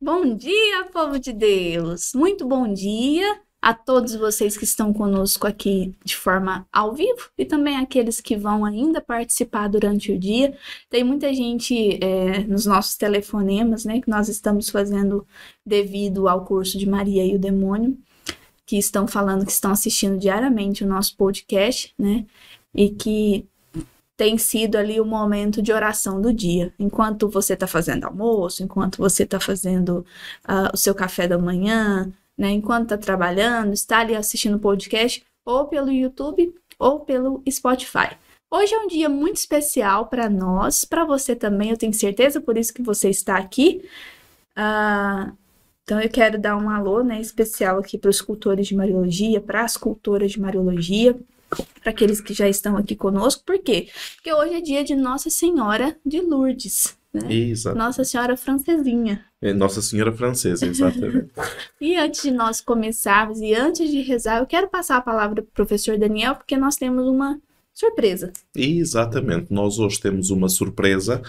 Bom dia, povo de Deus! Muito bom dia a todos vocês que estão conosco aqui de forma ao vivo e também aqueles que vão ainda participar durante o dia. Tem muita gente é, nos nossos telefonemas, né, que nós estamos fazendo devido ao curso de Maria e o Demônio, que estão falando que estão assistindo diariamente o nosso podcast, né, e que tem sido ali o momento de oração do dia. Enquanto você está fazendo almoço, enquanto você está fazendo uh, o seu café da manhã, né? Enquanto está trabalhando, está ali assistindo podcast, ou pelo YouTube ou pelo Spotify. Hoje é um dia muito especial para nós, para você também, eu tenho certeza, por isso que você está aqui. Uh, então eu quero dar um alô né, especial aqui para os cultores de Mariologia, para as cultoras de Mariologia, para aqueles que já estão aqui conosco. Por quê? Porque hoje é dia de Nossa Senhora de Lourdes. Né? Exato. Nossa Senhora Francesinha. É Nossa Senhora Francesa, exatamente. e antes de nós começarmos e antes de rezar, eu quero passar a palavra para o professor Daniel, porque nós temos uma surpresa. Exatamente, nós hoje temos uma surpresa.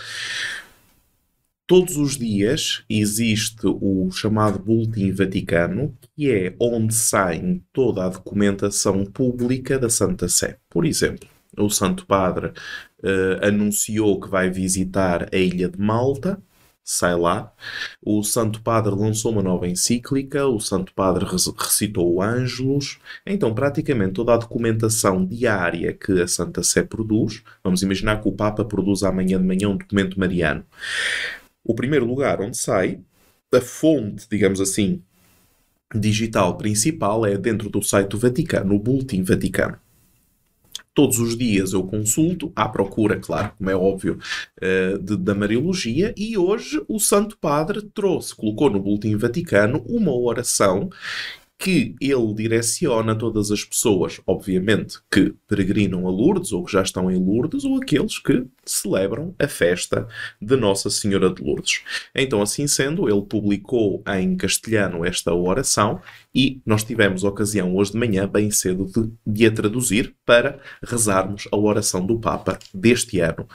Todos os dias existe o chamado Boletim Vaticano, que é onde sai toda a documentação pública da Santa Sé. Por exemplo, o Santo Padre uh, anunciou que vai visitar a Ilha de Malta, sai lá. O Santo Padre lançou uma nova encíclica, o Santo Padre recitou o Ângelos. Então, praticamente toda a documentação diária que a Santa Sé produz, vamos imaginar que o Papa produz amanhã de manhã um documento mariano. O primeiro lugar onde sai, a fonte, digamos assim, digital principal é dentro do site do Vaticano, o Boletim Vaticano. Todos os dias eu consulto, à procura, claro, como é óbvio, uh, de, da Mariologia, e hoje o Santo Padre trouxe, colocou no Boletim Vaticano uma oração que ele direciona todas as pessoas, obviamente, que peregrinam a Lourdes ou que já estão em Lourdes ou aqueles que celebram a festa de Nossa Senhora de Lourdes. Então, assim sendo, ele publicou em castelhano esta oração e nós tivemos ocasião hoje de manhã, bem cedo, de, de a traduzir para rezarmos a oração do Papa deste ano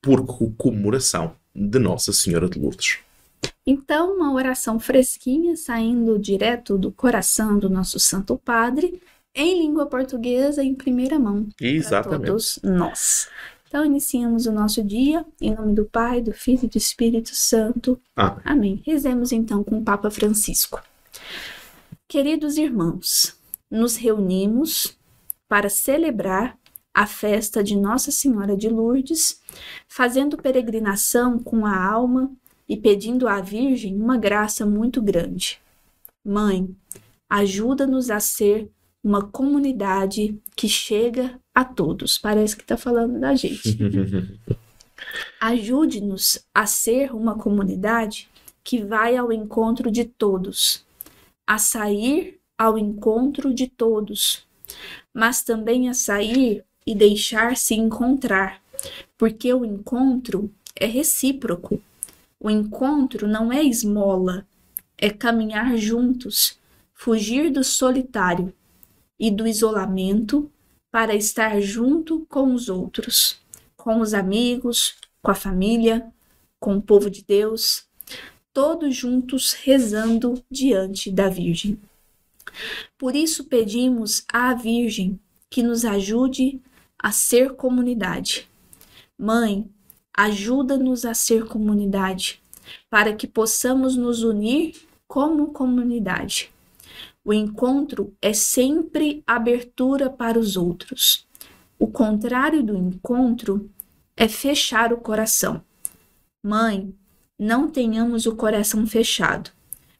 por comemoração de Nossa Senhora de Lourdes. Então, uma oração fresquinha, saindo direto do coração do nosso Santo Padre, em língua portuguesa, em primeira mão. Exatamente. todos nós. Então, iniciamos o nosso dia, em nome do Pai, do Filho e do Espírito Santo. Amém. Amém. Rezemos então com o Papa Francisco. Queridos irmãos, nos reunimos para celebrar a festa de Nossa Senhora de Lourdes, fazendo peregrinação com a alma e pedindo à Virgem uma graça muito grande. Mãe, ajuda-nos a ser uma comunidade que chega a todos. Parece que está falando da gente. Ajude-nos a ser uma comunidade que vai ao encontro de todos, a sair ao encontro de todos, mas também a sair e deixar-se encontrar, porque o encontro é recíproco. O encontro não é esmola, é caminhar juntos, fugir do solitário e do isolamento para estar junto com os outros, com os amigos, com a família, com o povo de Deus, todos juntos rezando diante da Virgem. Por isso pedimos à Virgem que nos ajude a ser comunidade. Mãe, Ajuda-nos a ser comunidade, para que possamos nos unir como comunidade. O encontro é sempre abertura para os outros. O contrário do encontro é fechar o coração. Mãe, não tenhamos o coração fechado,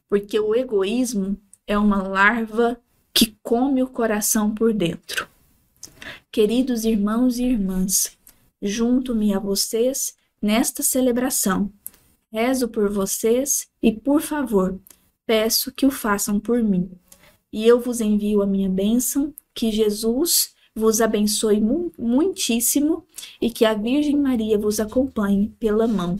porque o egoísmo é uma larva que come o coração por dentro. Queridos irmãos e irmãs, junto-me a vocês nesta celebração. Rezo por vocês e, por favor, peço que o façam por mim. E eu vos envio a minha bênção, que Jesus vos abençoe mu muitíssimo e que a Virgem Maria vos acompanhe pela mão.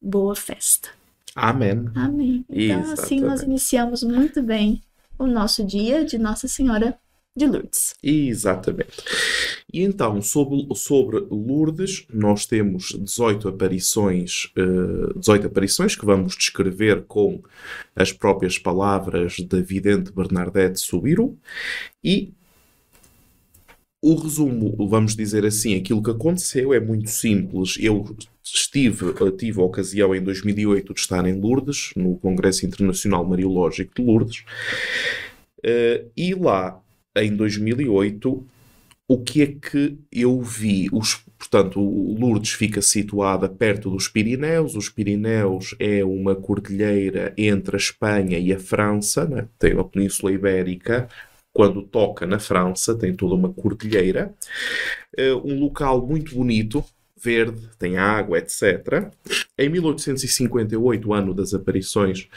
Boa festa. Amém. Amém. Então, Exatamente. assim nós iniciamos muito bem o nosso dia de Nossa Senhora de Lourdes. Exatamente. E então, sobre, sobre Lourdes, nós temos 18 aparições, uh, 18 aparições que vamos descrever com as próprias palavras da vidente Bernadette Subiru e o resumo, vamos dizer assim, aquilo que aconteceu é muito simples. Eu estive, tive a ocasião em 2008 de estar em Lourdes, no Congresso Internacional Mariológico de Lourdes, uh, e lá, em 2008, o que é que eu vi? Os, portanto, Lourdes fica situada perto dos Pirineus. Os Pirineus é uma cordilheira entre a Espanha e a França, né? tem a Península Ibérica, quando toca na França, tem toda uma cordilheira. Uh, um local muito bonito, verde, tem água, etc. Em 1858, ano das aparições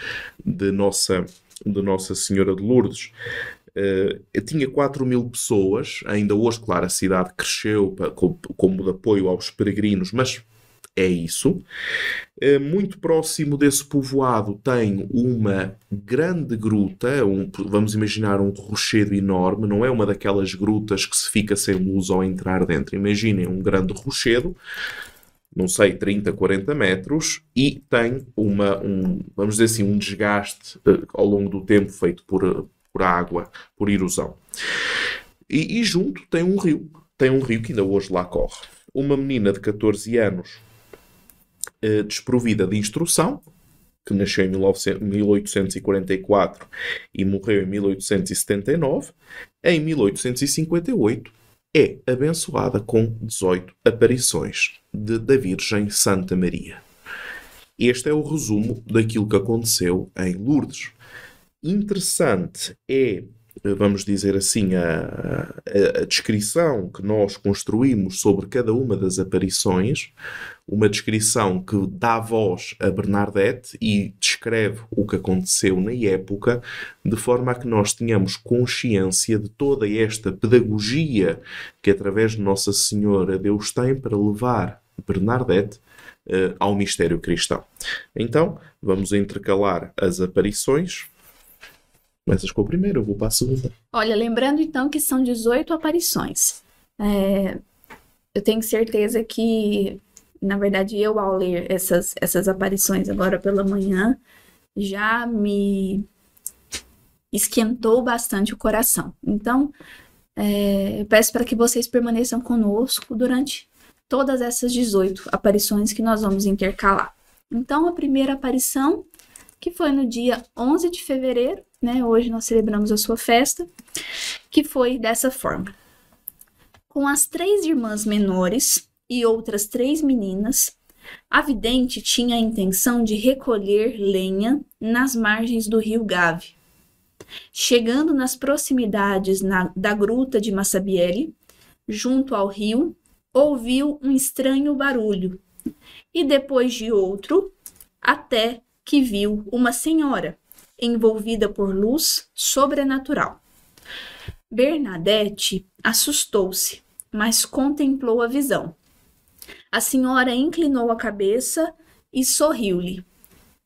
de Nossa, de Nossa Senhora de Lourdes, uh, tinha 4 mil pessoas. Ainda hoje, claro, a cidade cresceu como, como de apoio aos peregrinos, mas é isso. Eh, muito próximo desse povoado tem uma grande gruta, um, vamos imaginar um rochedo enorme, não é uma daquelas grutas que se fica sem luz ao entrar dentro. Imaginem um grande rochedo, não sei, 30, 40 metros, e tem uma, um, vamos dizer assim, um desgaste uh, ao longo do tempo feito por, por água, por erosão. E, e junto tem um rio, tem um rio que ainda hoje lá corre. Uma menina de 14 anos eh, desprovida de instrução, que nasceu em 1844 e morreu em 1879, em 1858 é abençoada com 18 aparições de, da Virgem Santa Maria. Este é o resumo daquilo que aconteceu em Lourdes. Interessante é vamos dizer assim, a, a, a, descrição que nós construímos sobre cada uma das aparições, uma descrição que dá voz a Bernadette e descreve o que aconteceu na época, de forma a que nós tenhamos consciência de toda esta pedagogia que, através de Nossa Senhora, Deus tem para levar Bernadette uh, ao mistério cristão. Então, vamos intercalar as aparições Começas com a primeira, eu vou para a segunda. Olha, lembrando então que são 18 aparições. É, eu tenho certeza que, na verdade, eu ao ler essas, essas aparições agora pela manhã, já me esquentou bastante o coração. Então, é, eu peço para que vocês permaneçam conosco durante todas essas 18 aparições que nós vamos intercalar. Então, a primeira aparição, que foi no dia 11 de fevereiro né? Hoje nós celebramos a sua festa, que foi dessa forma. Com as três irmãs menores e outras três meninas, a vidente tinha a intenção de recolher lenha nas margens do rio Gave. Chegando nas proximidades na, da gruta de Massabielle, junto ao rio, ouviu um estranho barulho, e depois de outro, até que viu uma senhora envolvida por luz sobrenatural. Bernadette assustou-se, mas contemplou a visão. A senhora inclinou a cabeça e sorriu-lhe.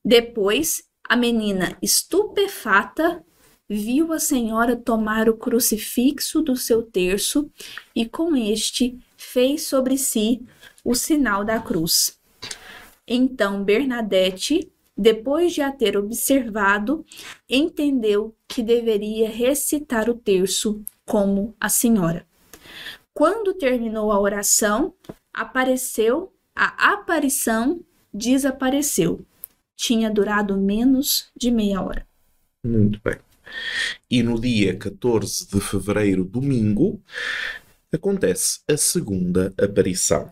Depois, a menina, estupefata, viu a senhora tomar o crucifixo do seu terço e com este fez sobre si o sinal da cruz. Então Bernadette depois de a ter observado, entendeu que deveria recitar o terço como a senhora. Quando terminou a oração, apareceu, a aparição desapareceu. Tinha durado menos de meia hora. Muito bem. E no dia 14 de fevereiro, domingo, acontece a segunda aparição.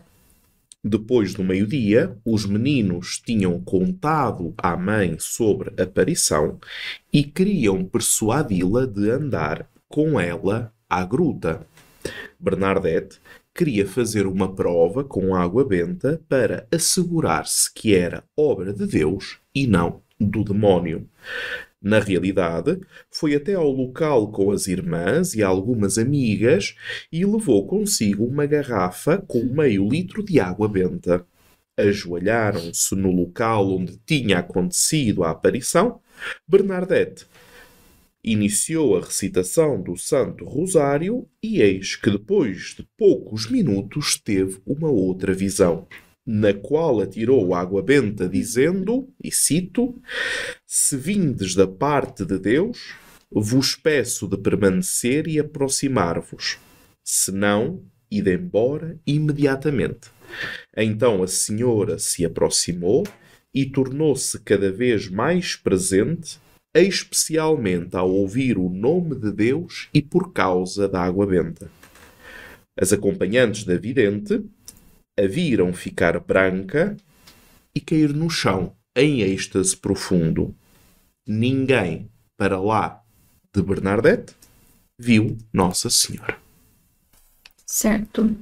Depois do meio-dia, os meninos tinham contado à mãe sobre a aparição e queriam persuadi-la de andar com ela à gruta. Bernadette queria fazer uma prova com água benta para assegurar-se que era obra de Deus e não do demónio. Na realidade, foi até ao local com as irmãs e algumas amigas e levou consigo uma garrafa com meio litro de água benta. Ajoelharam-se no local onde tinha acontecido a aparição. Bernadette iniciou a recitação do Santo Rosário e eis que depois de poucos minutos teve uma outra visão, na qual atirou água benta, dizendo, e cito: Se vindes da parte de Deus, vos peço de permanecer e aproximar-vos, se não, ide embora imediatamente. Então a senhora se aproximou e tornou-se cada vez mais presente, especialmente ao ouvir o nome de Deus e por causa da água benta. As acompanhantes da vidente a viram ficar branca e cair no chão em êxtase profundo. Ninguém para lá de Bernadette viu Nossa Senhora. Certo.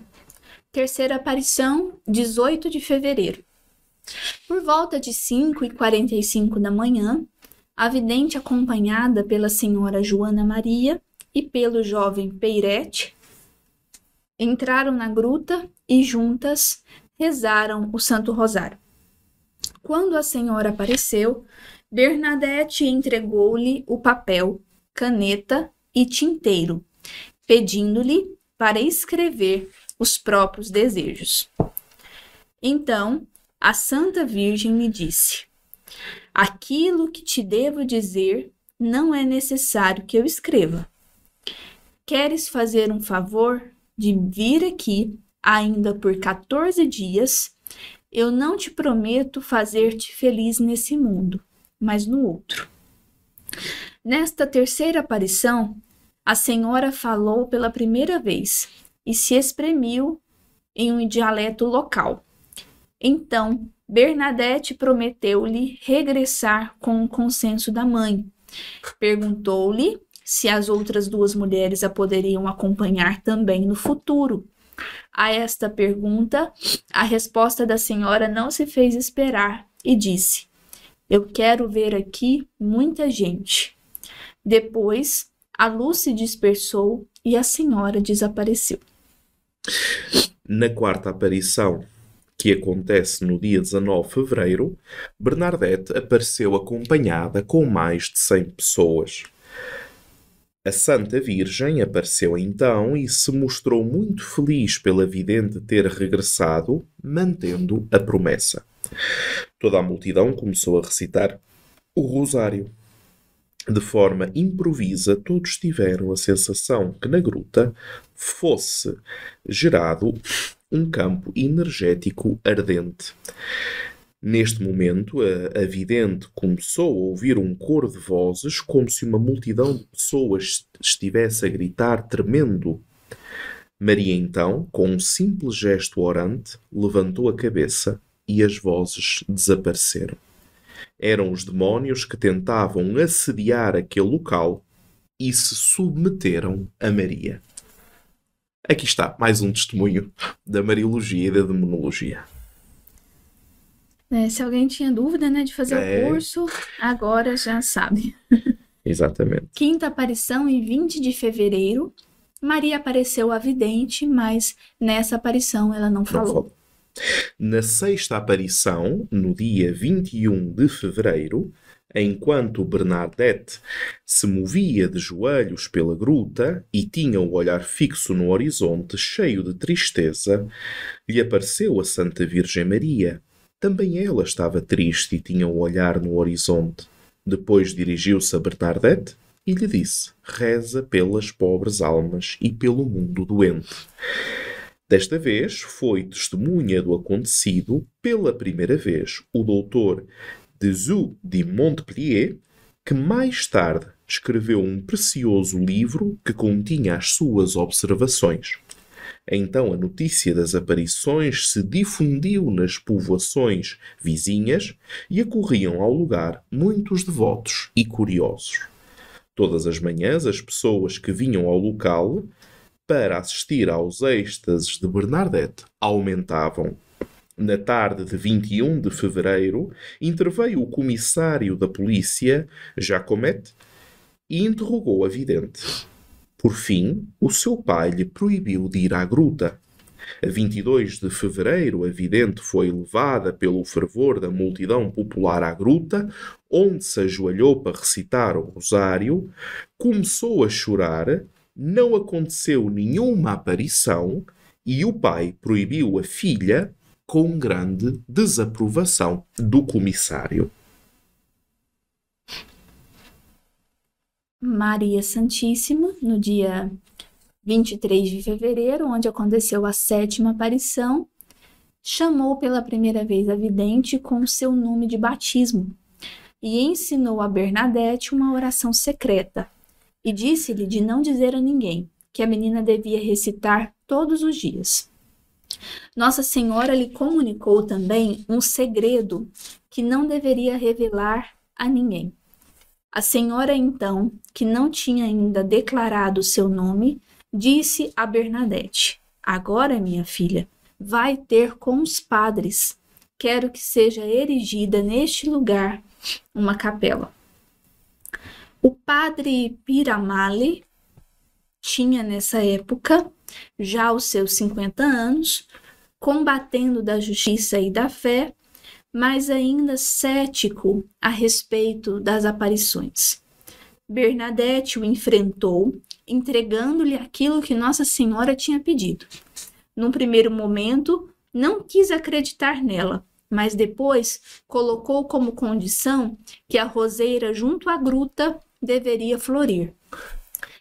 Terceira aparição, 18 de fevereiro. Por volta de 5 e 45 da manhã, a vidente acompanhada pela senhora Joana Maria e pelo jovem Peirete entraram na gruta e juntas rezaram o Santo Rosário. Quando a senhora apareceu, Bernadette entregou-lhe o papel, caneta e tinteiro, pedindo-lhe para escrever os próprios desejos. Então, a Santa Virgem lhe disse: Aquilo que te devo dizer não é necessário que eu escreva. Queres fazer um favor de vir aqui ainda por 14 dias? Eu não te prometo fazer-te feliz nesse mundo, mas no outro. Nesta terceira aparição, a senhora falou pela primeira vez e se exprimiu em um dialeto local. Então, Bernadette prometeu-lhe regressar com o consenso da mãe. Perguntou-lhe se as outras duas mulheres a poderiam acompanhar também no futuro. A esta pergunta, a resposta da senhora não se fez esperar e disse: Eu quero ver aqui muita gente. Depois, a luz se dispersou e a senhora desapareceu. Na quarta aparição, que acontece no dia 19 de fevereiro, Bernadette apareceu acompanhada com mais de 100 pessoas. A Santa Virgem apareceu então e se mostrou muito feliz pela vidente ter regressado, mantendo a promessa. Toda a multidão começou a recitar o Rosário. De forma improvisa, todos tiveram a sensação que na gruta fosse gerado um campo energético ardente. Neste momento, a, a vidente começou a ouvir um coro de vozes como se uma multidão de pessoas estivesse a gritar tremendo. Maria, então, com um simples gesto orante, levantou a cabeça e as vozes desapareceram eram os demónios que tentavam assediar aquele local e se submeteram a Maria. Aqui está mais um testemunho da Mariologia e da Demonologia. É, se alguém tinha dúvida né, de fazer é... o curso, agora já sabe. Exatamente. Quinta aparição em 20 de fevereiro. Maria apareceu a vidente, mas nessa aparição ela não, não falou. falou. Na sexta aparição, no dia 21 de fevereiro, enquanto Bernadette se movia de joelhos pela gruta e tinha o olhar fixo no horizonte, cheio de tristeza, lhe apareceu a Santa Virgem Maria. Também ela estava triste e tinha o olhar no horizonte. Depois dirigiu-se a Bernadette e lhe disse: Reza pelas pobres almas e pelo mundo doente. Desta vez foi testemunha do acontecido pela primeira vez o doutor Dessous de Montpellier, que mais tarde escreveu um precioso livro que continha as suas observações. Então a notícia das aparições se difundiu nas povoações vizinhas e acorriam ao lugar muitos devotos e curiosos. Todas as manhãs as pessoas que vinham ao local para assistir aos êxtases de Bernadette aumentavam. Na tarde de 21 de fevereiro, interveio o comissário da polícia, Jacomet, e interrogou a vidente. Por fim, o seu pai lhe proibiu de ir à gruta. A 22 de fevereiro, a vidente foi levada pelo fervor da multidão popular à gruta, onde se ajoelhou para recitar o rosário, começou a chorar, não aconteceu nenhuma aparição e o pai proibiu a filha com grande desaprovação do comissário. Maria Santíssima, no dia 23 de fevereiro, onde aconteceu a sétima aparição, chamou pela primeira vez a vidente com seu nome de batismo e ensinou a Bernadette uma oração secreta e disse-lhe de não dizer a ninguém que a menina devia recitar todos os dias. Nossa Senhora lhe comunicou também um segredo que não deveria revelar a ninguém. A senhora, então, que não tinha ainda declarado seu nome, disse a Bernadette: Agora, minha filha, vai ter com os padres. Quero que seja erigida neste lugar uma capela. O padre Piramale tinha nessa época já os seus 50 anos, combatendo da justiça e da fé, mas ainda cético a respeito das aparições. Bernadette o enfrentou, entregando-lhe aquilo que Nossa Senhora tinha pedido. Num primeiro momento, não quis acreditar nela, mas depois colocou como condição que a roseira junto à gruta deveria florir.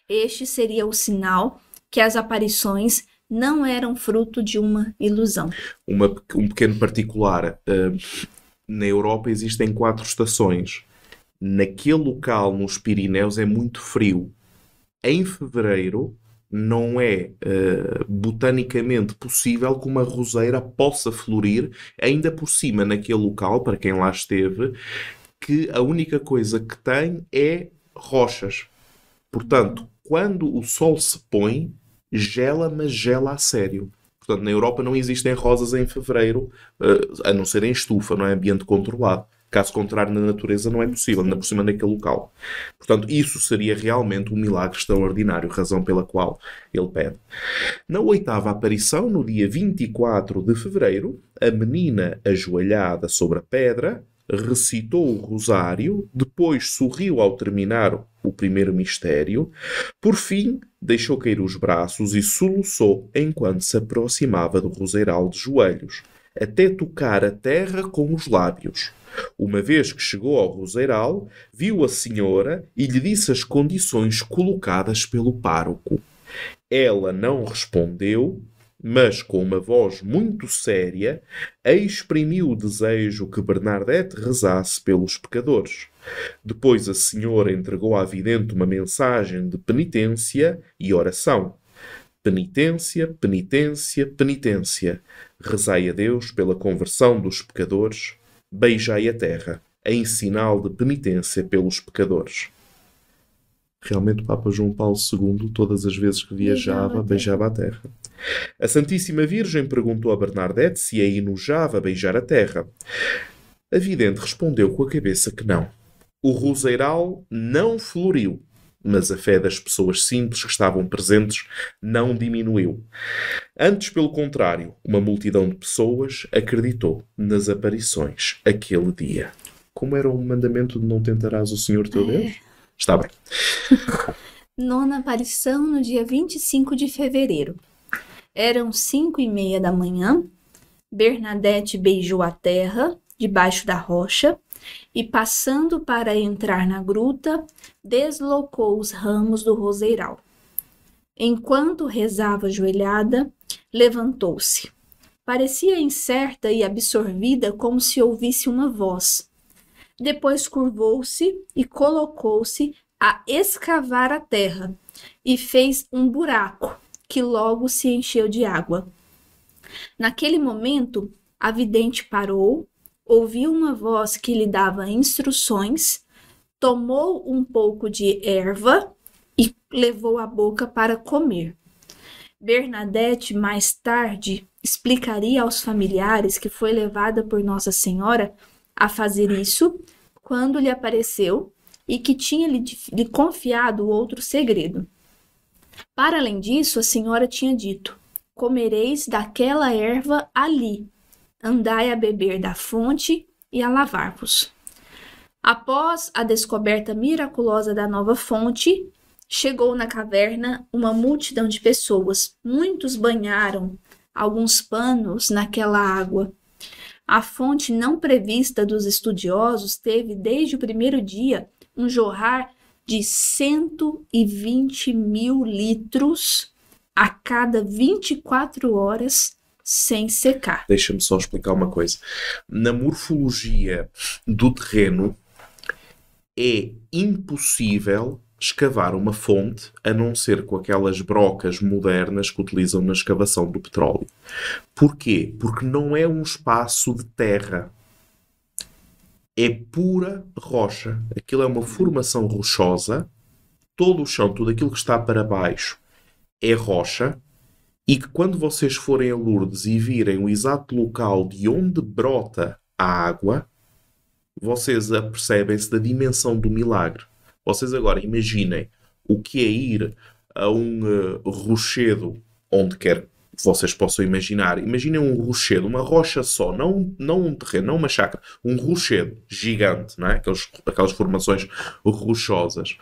Este seria o sinal que as aparições não eram fruto de uma ilusão. Uma, um pequeno particular. Uh, na Europa existem quatro estações. Naquele local, nos Pirineus, é muito frio. Em fevereiro, não é uh, botanicamente possível que uma roseira possa florir, ainda por cima, naquele local, para quem lá esteve, que a única coisa que tem é rochas. Portanto, quando o sol se põe, gela, mas gela a sério. Portanto, na Europa não existem rosas em fevereiro, eh, a não ser em estufa, não é ambiente controlado. Caso contrário, na natureza não é possível, ainda por cima naquele local. Portanto, isso seria realmente um milagre extraordinário, razão pela qual ele pede. Na oitava aparição, no dia 24 de fevereiro, a menina ajoelhada sobre a pedra recitou o rosário, depois sorriu ao terminar o primeiro mistério, por fim deixou cair os braços e soluçou enquanto se aproximava do roseiral de joelhos, até tocar a terra com os lábios. Uma vez que chegou ao roseiral, viu a senhora e lhe disse as condições colocadas pelo pároco. Ela não respondeu, mas com uma voz muito séria, exprimiu o desejo que Bernadette rezasse pelos pecadores. Depois a senhora entregou à vidente uma mensagem de penitência e oração. Penitência, penitência, penitência. Rezai a Deus pela conversão dos pecadores, beijai a terra, em sinal de penitência pelos pecadores. Realmente o Papa João Paulo II, todas as vezes que viajava, beijava a terra. A Santíssima Virgem perguntou a Bernadette se a enojava beijar a terra. A vidente respondeu com a cabeça que não. O roseiral não floriu, mas a fé das pessoas simples que estavam presentes não diminuiu. Antes, pelo contrário, uma multidão de pessoas acreditou nas aparições aquele dia. Como era o mandamento de não tentarás o Senhor teu Deus? Está bem. Nona aparição no dia 25 de fevereiro. Eram cinco e meia da manhã. Bernadette beijou a terra debaixo da rocha e, passando para entrar na gruta, deslocou os ramos do roseiral. Enquanto rezava ajoelhada, levantou-se. Parecia incerta e absorvida, como se ouvisse uma voz. Depois curvou-se e colocou-se a escavar a terra e fez um buraco que logo se encheu de água. Naquele momento, a vidente parou, ouviu uma voz que lhe dava instruções, tomou um pouco de erva e levou à boca para comer. Bernadette mais tarde explicaria aos familiares que foi levada por Nossa Senhora a fazer isso quando lhe apareceu e que tinha lhe, lhe confiado outro segredo. Para além disso, a senhora tinha dito: comereis daquela erva ali, andai a beber da fonte e a lavar-vos. Após a descoberta miraculosa da nova fonte, chegou na caverna uma multidão de pessoas. Muitos banharam alguns panos naquela água. A fonte não prevista dos estudiosos teve, desde o primeiro dia, um jorrar de 120 mil litros a cada 24 horas sem secar. Deixa-me só explicar uma coisa. Na morfologia do terreno, é impossível escavar uma fonte a não ser com aquelas brocas modernas que utilizam na escavação do petróleo. Porquê? Porque não é um espaço de terra. É pura rocha. Aquilo é uma formação rochosa. Todo o chão, tudo aquilo que está para baixo é rocha. E que quando vocês forem a Lourdes e virem o exato local de onde brota a água, vocês apercebem-se da dimensão do milagre. Vocês agora imaginem o que é ir a um uh, rochedo, onde quer que vocês possam imaginar. Imaginem um rochedo, uma rocha só, não, não um terreno, não uma chácara, um rochedo gigante, não é? Aqueles, aquelas formações rochosas.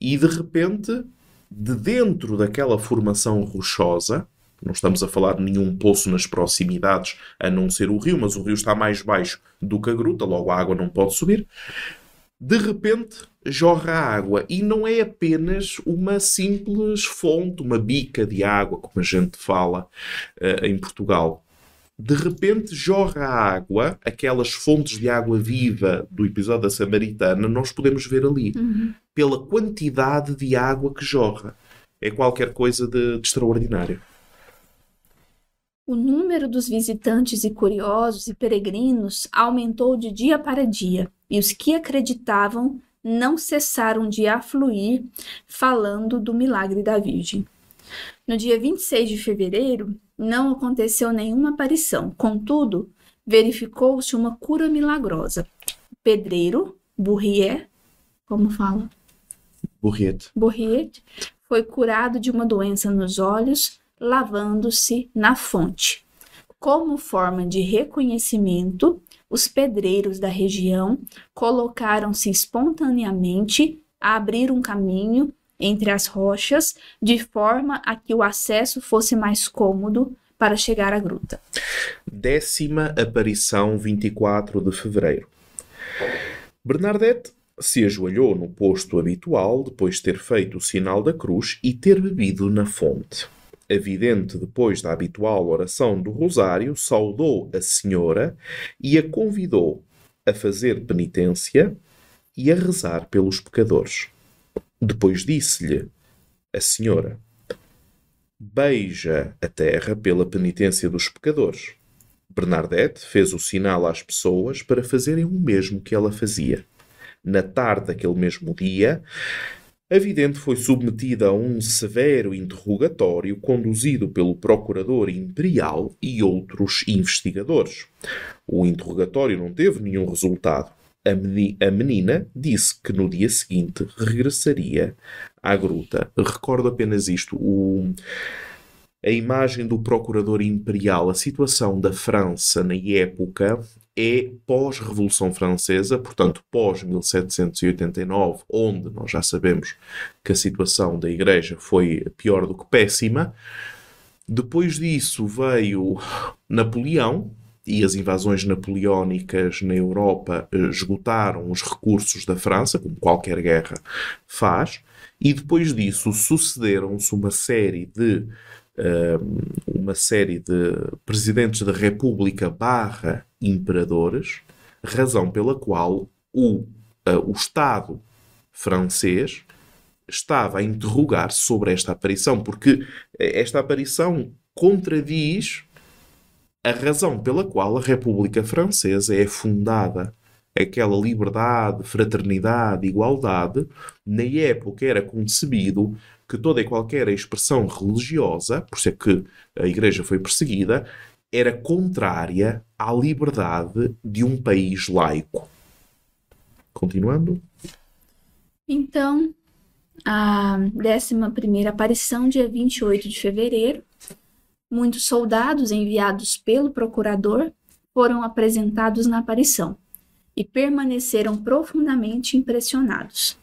E de repente, de dentro daquela formação rochosa, não estamos a falar de nenhum poço nas proximidades, a não ser o rio, mas o rio está mais baixo do que a gruta, logo a água não pode subir. De repente jorra água e não é apenas uma simples fonte, uma bica de água, como a gente fala uh, em Portugal. De repente jorra água, aquelas fontes de água viva do episódio da Samaritana, nós podemos ver ali, uhum. pela quantidade de água que jorra. É qualquer coisa de, de extraordinário. O número dos visitantes e curiosos e peregrinos aumentou de dia para dia, e os que acreditavam não cessaram de afluir falando do milagre da Virgem. No dia 26 de fevereiro, não aconteceu nenhuma aparição, contudo, verificou-se uma cura milagrosa. O pedreiro, Bourrier, como fala? Bourriet. Bourriet foi curado de uma doença nos olhos lavando-se na fonte. Como forma de reconhecimento, os pedreiros da região colocaram-se espontaneamente a abrir um caminho entre as rochas, de forma a que o acesso fosse mais cômodo para chegar à gruta. Décima aparição, 24 de fevereiro. Bernadette se ajoelhou no posto habitual depois de ter feito o sinal da cruz e ter bebido na fonte. A vidente, depois da habitual oração do Rosário, saudou a senhora e a convidou a fazer penitência e a rezar pelos pecadores. Depois disse-lhe a senhora: Beija a terra pela penitência dos pecadores. Bernadette fez o sinal às pessoas para fazerem o mesmo que ela fazia. Na tarde daquele mesmo dia, a vidente foi submetida a um severo interrogatório conduzido pelo procurador imperial e outros investigadores. O interrogatório não teve nenhum resultado. A menina disse que no dia seguinte regressaria à gruta. Recordo apenas isto. O, a imagem do procurador imperial, a situação da França na época é pós-Revolução Francesa, portanto pós-1789, onde nós já sabemos que a situação da Igreja foi pior do que péssima. Depois disso veio Napoleão, e as invasões napoleónicas na Europa eh, esgotaram os recursos da França, como qualquer guerra faz, e depois disso sucederam-se uma série de uma série de presidentes da República barra imperadores, razão pela qual o, uh, o Estado francês estava a interrogar sobre esta aparição, porque esta aparição contradiz a razão pela qual a República Francesa é fundada. Aquela liberdade, fraternidade, igualdade, na época era concebido que toda e qualquer expressão religiosa, por ser que a Igreja foi perseguida, era contrária à liberdade de um país laico. Continuando. Então, a 11 aparição, dia 28 de fevereiro, Muitos soldados enviados pelo procurador foram apresentados na aparição e permaneceram profundamente impressionados.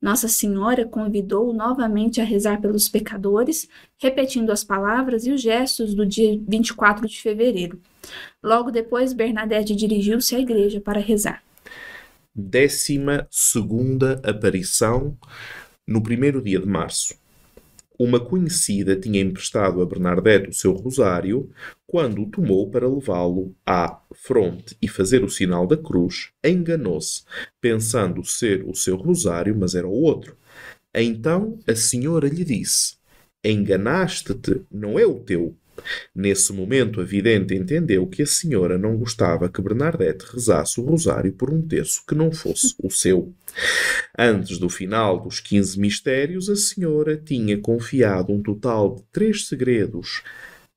Nossa Senhora convidou novamente a rezar pelos pecadores, repetindo as palavras e os gestos do dia 24 de fevereiro. Logo depois, Bernadette dirigiu-se à igreja para rezar. Décima segunda aparição no primeiro dia de março. Uma conhecida tinha emprestado a Bernadette o seu rosário quando o tomou para levá-lo à fronte e fazer o sinal da cruz, enganou-se, pensando ser o seu rosário, mas era o outro. Então a senhora lhe disse: Enganaste-te, não é o teu. Nesse momento, a vidente entendeu que a senhora não gostava que Bernadette rezasse o rosário por um terço que não fosse o seu. Antes do final dos 15 mistérios, a senhora tinha confiado um total de três segredos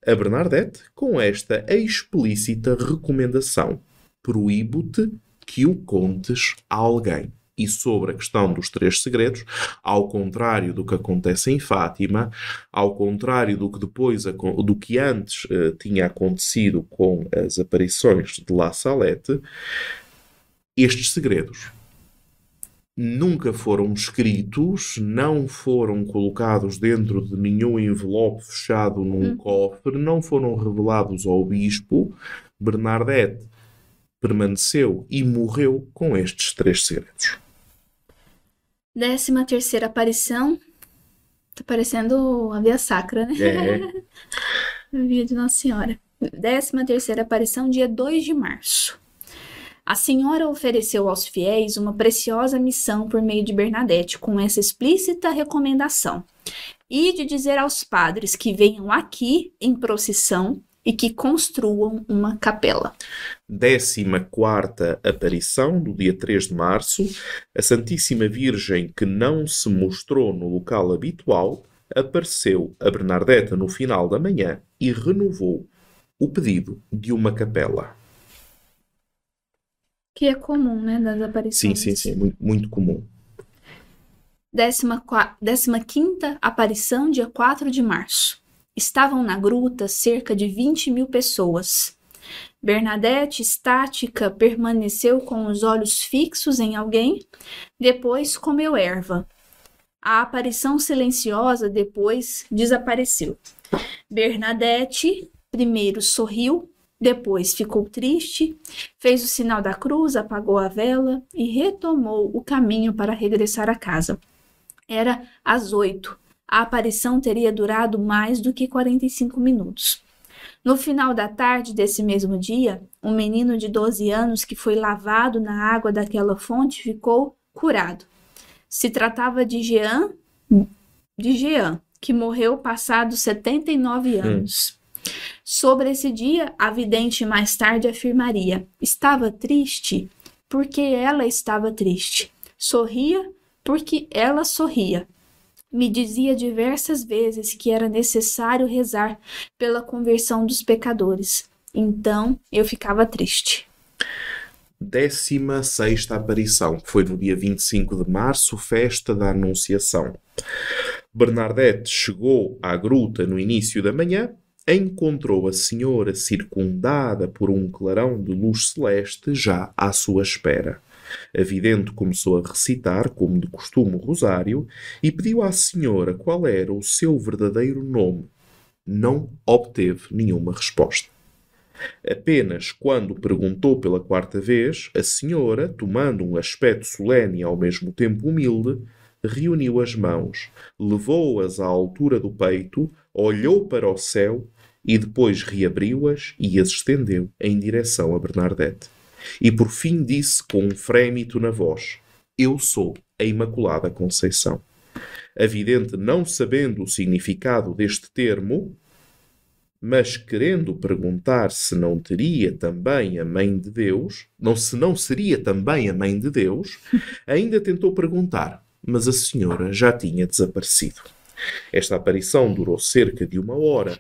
a Bernadette com esta explícita recomendação: proíbo-te que o contes a alguém e sobre a questão dos três segredos, ao contrário do que acontece em Fátima, ao contrário do que depois do que antes uh, tinha acontecido com as aparições de La Salette, estes segredos nunca foram escritos, não foram colocados dentro de nenhum envelope fechado num hum. cofre, não foram revelados ao bispo. Bernadette permaneceu e morreu com estes três segredos. Décima terceira aparição. Tá parecendo a Via Sacra, né? É. Via de Nossa Senhora. Décima terceira aparição, dia 2 de março. A senhora ofereceu aos fiéis uma preciosa missão por meio de Bernadette, com essa explícita recomendação: e de dizer aos padres que venham aqui em procissão e que construam uma capela. Décima quarta aparição, do dia 3 de março, a Santíssima Virgem, que não se mostrou no local habitual, apareceu a Bernadette no final da manhã e renovou o pedido de uma capela. Que é comum, né, das aparições. Sim, sim, sim, muito, muito comum. Décima, décima quinta aparição, dia 4 de março. Estavam na gruta cerca de 20 mil pessoas. Bernadette, estática, permaneceu com os olhos fixos em alguém, depois comeu erva. A aparição silenciosa depois desapareceu. Bernadette primeiro sorriu, depois ficou triste, fez o sinal da cruz, apagou a vela e retomou o caminho para regressar a casa. Era às oito a aparição teria durado mais do que 45 minutos. No final da tarde desse mesmo dia, um menino de 12 anos que foi lavado na água daquela fonte ficou curado. Se tratava de Jean, de Jean, que morreu passados 79 hum. anos. Hum. Sobre esse dia, a vidente mais tarde afirmaria: estava triste porque ela estava triste. Sorria porque ela sorria me dizia diversas vezes que era necessário rezar pela conversão dos pecadores. Então eu ficava triste. Décima sexta aparição, foi no dia 25 de março, festa da Anunciação. Bernadette chegou à gruta no início da manhã, encontrou a senhora circundada por um clarão de luz celeste já à sua espera. A vidente começou a recitar, como de costume, o rosário e pediu à senhora qual era o seu verdadeiro nome. Não obteve nenhuma resposta. Apenas quando perguntou pela quarta vez, a senhora, tomando um aspecto solene e ao mesmo tempo humilde, reuniu as mãos, levou-as à altura do peito, olhou para o céu e depois reabriu-as e as estendeu em direção a Bernadette. E por fim disse com um frémito na voz: Eu sou a Imaculada Conceição. A vidente, não sabendo o significado deste termo, mas querendo perguntar se não teria também a Mãe de Deus, não se não seria também a Mãe de Deus, ainda tentou perguntar, mas a senhora já tinha desaparecido. Esta aparição durou cerca de uma hora,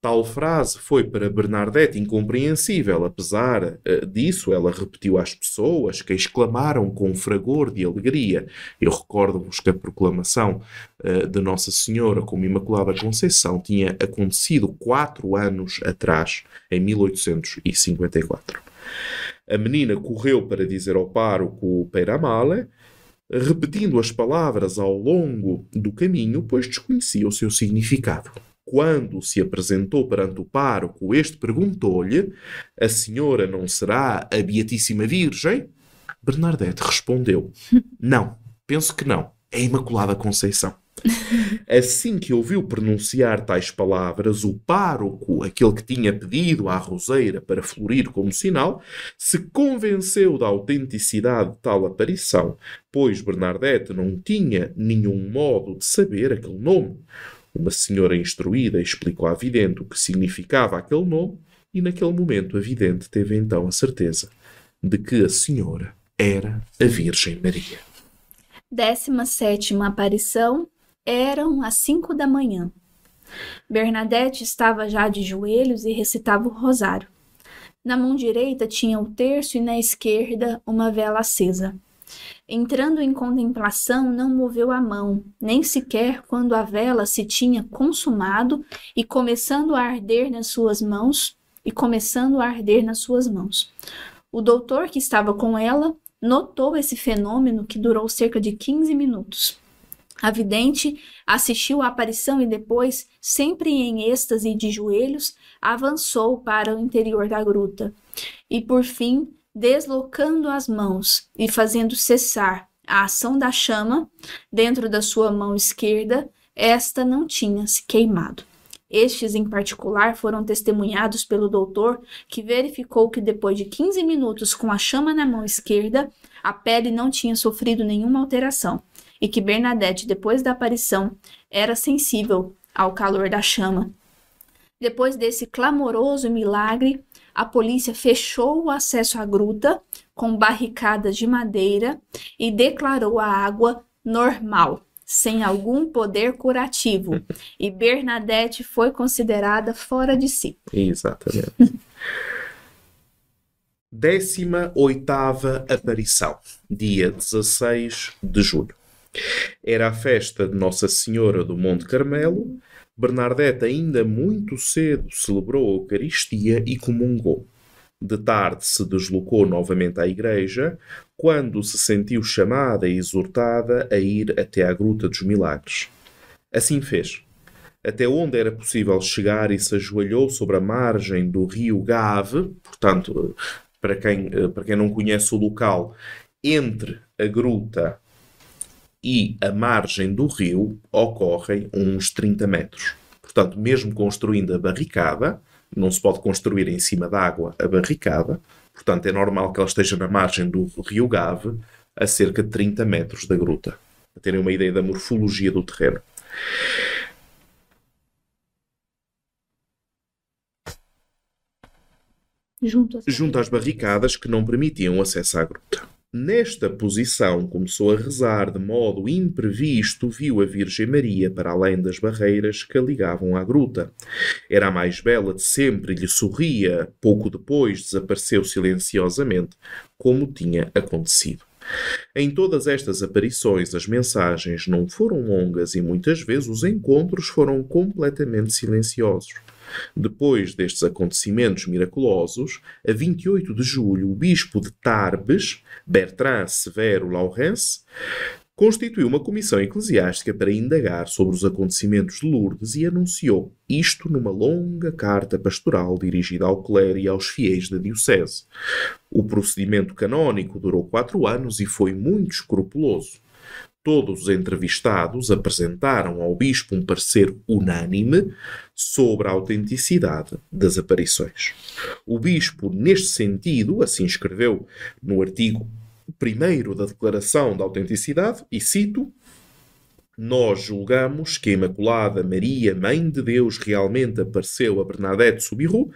Tal frase foi para Bernadette incompreensível. Apesar uh, disso, ela repetiu às pessoas que exclamaram com fragor de alegria. Eu recordo-vos que a proclamação uh, de Nossa Senhora como Imaculada Conceição tinha acontecido quatro anos atrás, em 1854. A menina correu para dizer ao pároco Peiramale, repetindo as palavras ao longo do caminho, pois desconhecia o seu significado. Quando se apresentou perante o pároco, este perguntou-lhe: A senhora não será a Beatíssima Virgem? Bernadette respondeu: Não, penso que não. É a Imaculada Conceição. Assim que ouviu pronunciar tais palavras, o pároco, aquele que tinha pedido à roseira para florir como sinal, se convenceu da autenticidade de tal aparição, pois Bernadette não tinha nenhum modo de saber aquele nome. Uma senhora instruída explicou à vidente o que significava aquele nome e naquele momento a vidente teve então a certeza de que a senhora era a Virgem Maria. Décima sétima aparição eram às cinco da manhã. Bernadette estava já de joelhos e recitava o rosário. Na mão direita tinha o terço e na esquerda uma vela acesa. Entrando em contemplação, não moveu a mão, nem sequer quando a vela se tinha consumado e começando a arder nas suas mãos, e começando a arder nas suas mãos. O doutor que estava com ela notou esse fenômeno que durou cerca de 15 minutos. A vidente assistiu à aparição e depois, sempre em êxtase de joelhos, avançou para o interior da gruta. E por fim deslocando as mãos e fazendo cessar a ação da chama dentro da sua mão esquerda, esta não tinha se queimado. Estes, em particular, foram testemunhados pelo doutor, que verificou que depois de 15 minutos com a chama na mão esquerda, a pele não tinha sofrido nenhuma alteração, e que Bernadette, depois da aparição, era sensível ao calor da chama. Depois desse clamoroso milagre, a polícia fechou o acesso à gruta com barricadas de madeira e declarou a água normal, sem algum poder curativo. E Bernadette foi considerada fora de si. Exatamente. Décima oitava aparição, dia 16 de julho. Era a festa de Nossa Senhora do Monte Carmelo Bernadette ainda muito cedo celebrou a Eucaristia e comungou. De tarde se deslocou novamente à igreja, quando se sentiu chamada e exortada a ir até à Gruta dos Milagres. Assim fez. Até onde era possível chegar e se ajoelhou sobre a margem do rio Gave, portanto, para quem, para quem não conhece o local, entre a gruta e a margem do rio ocorrem uns 30 metros. Portanto, mesmo construindo a barricada, não se pode construir em cima da água a barricada, portanto, é normal que ela esteja na margem do rio Gave, a cerca de 30 metros da gruta, para terem uma ideia da morfologia do terreno. Junto, junto às barricadas que não permitiam acesso à gruta. Nesta posição, começou a rezar de modo imprevisto, viu a Virgem Maria para além das barreiras que a ligavam à gruta. Era a mais bela de sempre e lhe sorria. Pouco depois desapareceu silenciosamente, como tinha acontecido. Em todas estas aparições, as mensagens não foram longas e muitas vezes os encontros foram completamente silenciosos. Depois destes acontecimentos miraculosos, a 28 de julho, o bispo de Tarbes, Bertrand Severo Laurence, constituiu uma comissão eclesiástica para indagar sobre os acontecimentos de Lourdes e anunciou isto numa longa carta pastoral dirigida ao clero e aos fiéis da diocese. O procedimento canônico durou quatro anos e foi muito escrupuloso. Todos os entrevistados apresentaram ao bispo um parecer unânime sobre a autenticidade das aparições. O bispo, neste sentido, assim escreveu no artigo 1 da Declaração da Autenticidade, e cito: Nós julgamos que a Imaculada Maria, Mãe de Deus, realmente apareceu a Bernadette Soubirou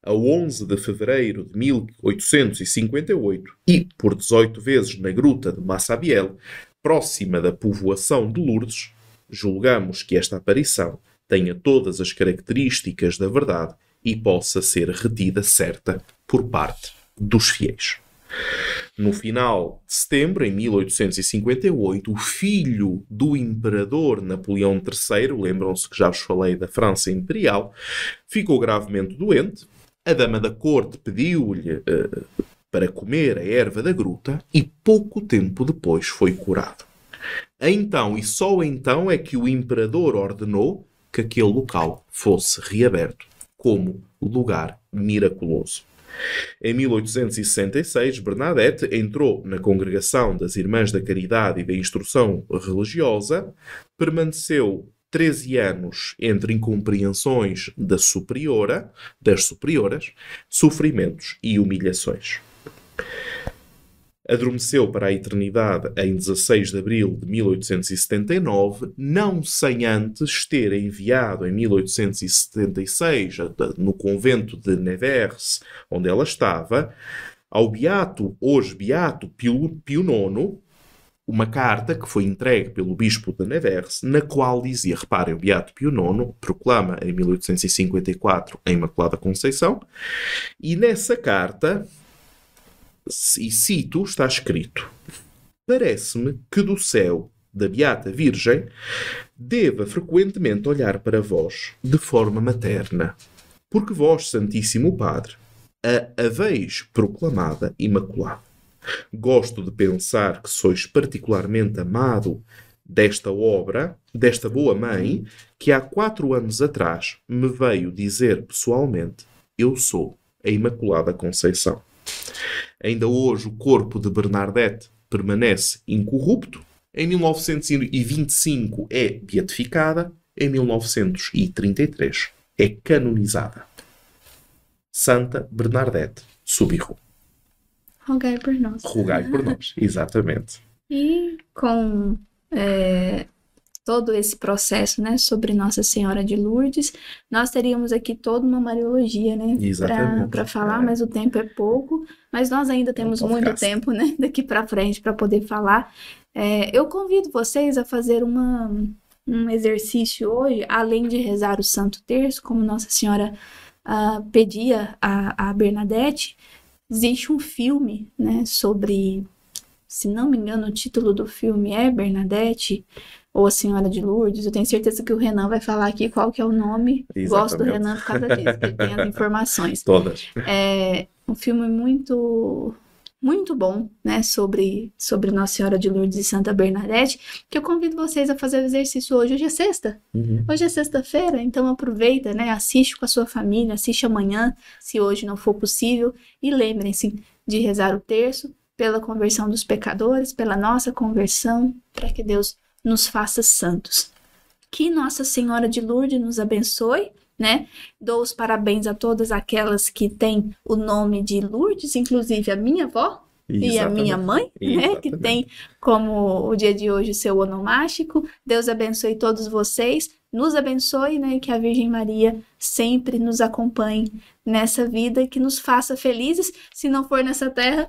a 11 de fevereiro de 1858 e por 18 vezes na gruta de Massabielle, próxima da povoação de Lourdes, julgamos que esta aparição tenha todas as características da verdade e possa ser retida certa por parte dos fiéis. No final de setembro, em 1858, o filho do imperador Napoleão III, lembram-se que já vos falei da França Imperial, ficou gravemente doente. A dama da corte pediu-lhe uh, para comer a erva da gruta e pouco tempo depois foi curado. Então, e só então, é que o imperador ordenou que aquele local fosse reaberto como lugar miraculoso. Em 1866, Bernadette entrou na congregação das Irmãs da Caridade e da Instrução Religiosa, permaneceu 13 anos entre incompreensões da superiora, das superioras, sofrimentos e humilhações adormeceu para a eternidade em 16 de abril de 1879, não sem antes ter enviado em 1876, no convento de Nevers, onde ela estava, ao Beato, hoje Beato Pio, Pio IX, uma carta que foi entregue pelo bispo de Nevers, na qual dizia, reparem, o Beato Pio IX proclama em 1854 a Imaculada Conceição, e nessa carta e cito, está escrito: Parece-me que do céu da Beata Virgem deva frequentemente olhar para vós de forma materna, porque vós, Santíssimo Padre, a haveis proclamada Imaculada. Gosto de pensar que sois particularmente amado desta obra, desta boa mãe, que há quatro anos atrás me veio dizer pessoalmente: Eu sou a Imaculada Conceição. Ainda hoje o corpo de Bernadette permanece incorrupto. Em 1925 é beatificada. Em 1933 é canonizada. Santa Bernadette Subirro. Rogai por nós. Rogai por nós, exatamente. E com é, todo esse processo, né, sobre Nossa Senhora de Lourdes, nós teríamos aqui toda uma Mariologia, né, para falar, é. mas o tempo é pouco, mas nós ainda temos muito tempo, né, daqui para frente para poder falar. É, eu convido vocês a fazer uma, um exercício hoje, além de rezar o Santo Terço, como Nossa Senhora uh, pedia a, a Bernadette, existe um filme, né, sobre, se não me engano, o título do filme é Bernadette, ou a Senhora de Lourdes. Eu tenho certeza que o Renan vai falar aqui qual que é o nome. Exatamente. Gosto do Renan por causa disso, que ele tem as informações. Todas. É um filme muito muito bom, né, sobre, sobre Nossa Senhora de Lourdes e Santa Bernadette, que eu convido vocês a fazer o exercício hoje. Hoje é sexta. Uhum. Hoje é sexta-feira, então aproveita, né, assiste com a sua família, assiste amanhã, se hoje não for possível, e lembrem-se de rezar o terço pela conversão dos pecadores, pela nossa conversão, para que Deus nos faça santos. Que Nossa Senhora de Lourdes nos abençoe, né? Dou os parabéns a todas aquelas que têm o nome de Lourdes, inclusive a minha avó, Exatamente. e a minha mãe, né, que tem como o dia de hoje o seu onomástico. Deus abençoe todos vocês, nos abençoe, né, e que a Virgem Maria sempre nos acompanhe nessa vida e que nos faça felizes. Se não for nessa terra,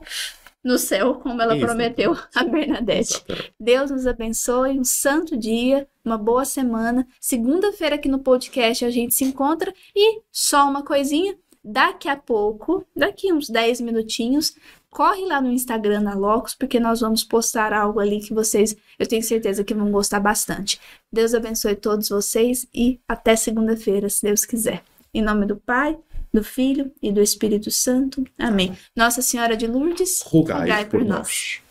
no céu, como ela Isso. prometeu a Bernadette. Exatamente. Deus nos abençoe, um santo dia, uma boa semana. Segunda-feira aqui no podcast a gente se encontra e só uma coisinha, daqui a pouco, daqui uns 10 minutinhos, corre lá no Instagram da Locus, porque nós vamos postar algo ali que vocês, eu tenho certeza que vão gostar bastante. Deus abençoe todos vocês e até segunda-feira, se Deus quiser. Em nome do Pai, do Filho e do Espírito Santo. Amém. Nossa Senhora de Lourdes, rogai, rogai por, por nós. nós.